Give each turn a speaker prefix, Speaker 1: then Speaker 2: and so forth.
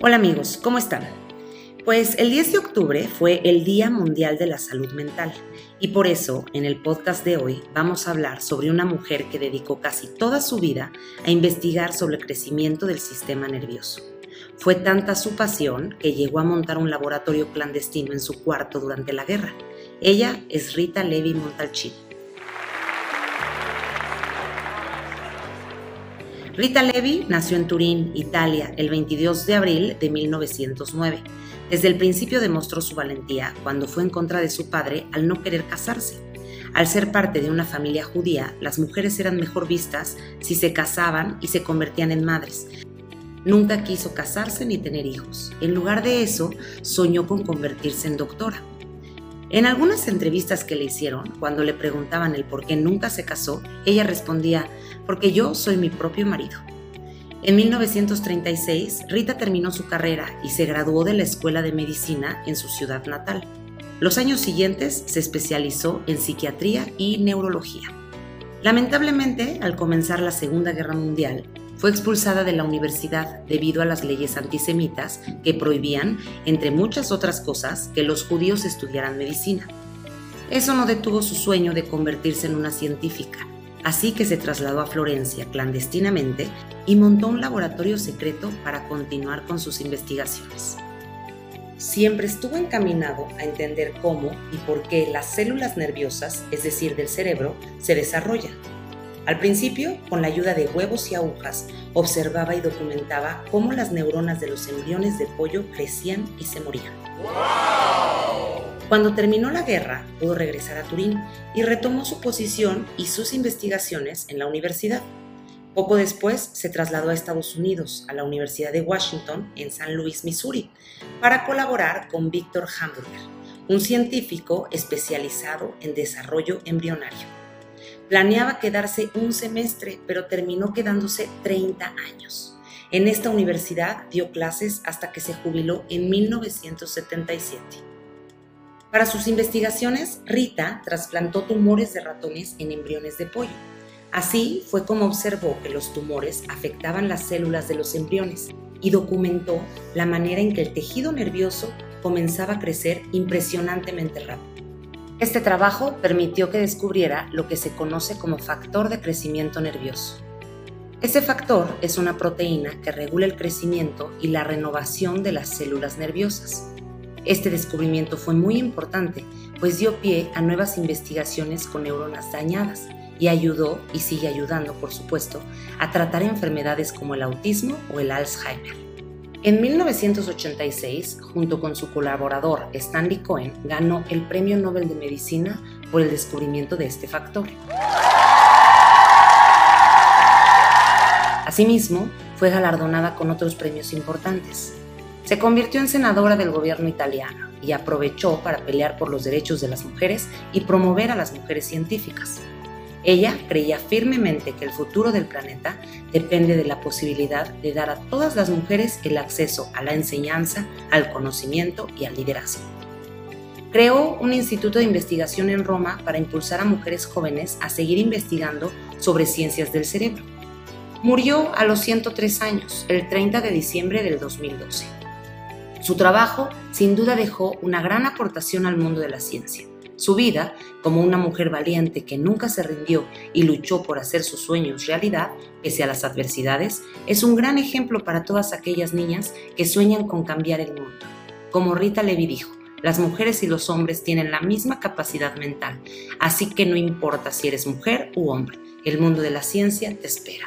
Speaker 1: Hola amigos, ¿cómo están? Pues el 10 de octubre fue el Día Mundial de la Salud Mental y por eso en el podcast de hoy vamos a hablar sobre una mujer que dedicó casi toda su vida a investigar sobre el crecimiento del sistema nervioso. Fue tanta su pasión que llegó a montar un laboratorio clandestino en su cuarto durante la guerra. Ella es Rita Levi Montalcini. Rita Levi nació en Turín, Italia, el 22 de abril de 1909. Desde el principio demostró su valentía cuando fue en contra de su padre al no querer casarse. Al ser parte de una familia judía, las mujeres eran mejor vistas si se casaban y se convertían en madres. Nunca quiso casarse ni tener hijos. En lugar de eso, soñó con convertirse en doctora. En algunas entrevistas que le hicieron, cuando le preguntaban el por qué nunca se casó, ella respondía, porque yo soy mi propio marido. En 1936, Rita terminó su carrera y se graduó de la Escuela de Medicina en su ciudad natal. Los años siguientes se especializó en psiquiatría y neurología. Lamentablemente, al comenzar la Segunda Guerra Mundial, fue expulsada de la universidad debido a las leyes antisemitas que prohibían, entre muchas otras cosas, que los judíos estudiaran medicina. Eso no detuvo su sueño de convertirse en una científica, así que se trasladó a Florencia clandestinamente y montó un laboratorio secreto para continuar con sus investigaciones. Siempre estuvo encaminado a entender cómo y por qué las células nerviosas, es decir, del cerebro, se desarrollan al principio, con la ayuda de huevos y agujas, observaba y documentaba cómo las neuronas de los embriones de pollo crecían y se morían. Cuando terminó la guerra, pudo regresar a Turín y retomó su posición y sus investigaciones en la universidad. Poco después se trasladó a Estados Unidos, a la Universidad de Washington, en San Luis, Missouri, para colaborar con Víctor Hamburger, un científico especializado en desarrollo embrionario. Planeaba quedarse un semestre, pero terminó quedándose 30 años. En esta universidad dio clases hasta que se jubiló en 1977. Para sus investigaciones, Rita trasplantó tumores de ratones en embriones de pollo. Así fue como observó que los tumores afectaban las células de los embriones y documentó la manera en que el tejido nervioso comenzaba a crecer impresionantemente rápido. Este trabajo permitió que descubriera lo que se conoce como factor de crecimiento nervioso. Este factor es una proteína que regula el crecimiento y la renovación de las células nerviosas. Este descubrimiento fue muy importante, pues dio pie a nuevas investigaciones con neuronas dañadas y ayudó, y sigue ayudando por supuesto, a tratar enfermedades como el autismo o el Alzheimer. En 1986, junto con su colaborador Stanley Cohen, ganó el Premio Nobel de Medicina por el descubrimiento de este factor. Asimismo, fue galardonada con otros premios importantes. Se convirtió en senadora del gobierno italiano y aprovechó para pelear por los derechos de las mujeres y promover a las mujeres científicas. Ella creía firmemente que el futuro del planeta depende de la posibilidad de dar a todas las mujeres el acceso a la enseñanza, al conocimiento y al liderazgo. Creó un instituto de investigación en Roma para impulsar a mujeres jóvenes a seguir investigando sobre ciencias del cerebro. Murió a los 103 años, el 30 de diciembre del 2012. Su trabajo sin duda dejó una gran aportación al mundo de la ciencia su vida, como una mujer valiente que nunca se rindió y luchó por hacer sus sueños realidad, pese a las adversidades, es un gran ejemplo para todas aquellas niñas que sueñan con cambiar el mundo. Como Rita Levi dijo, las mujeres y los hombres tienen la misma capacidad mental, así que no importa si eres mujer u hombre, el mundo de la ciencia te espera.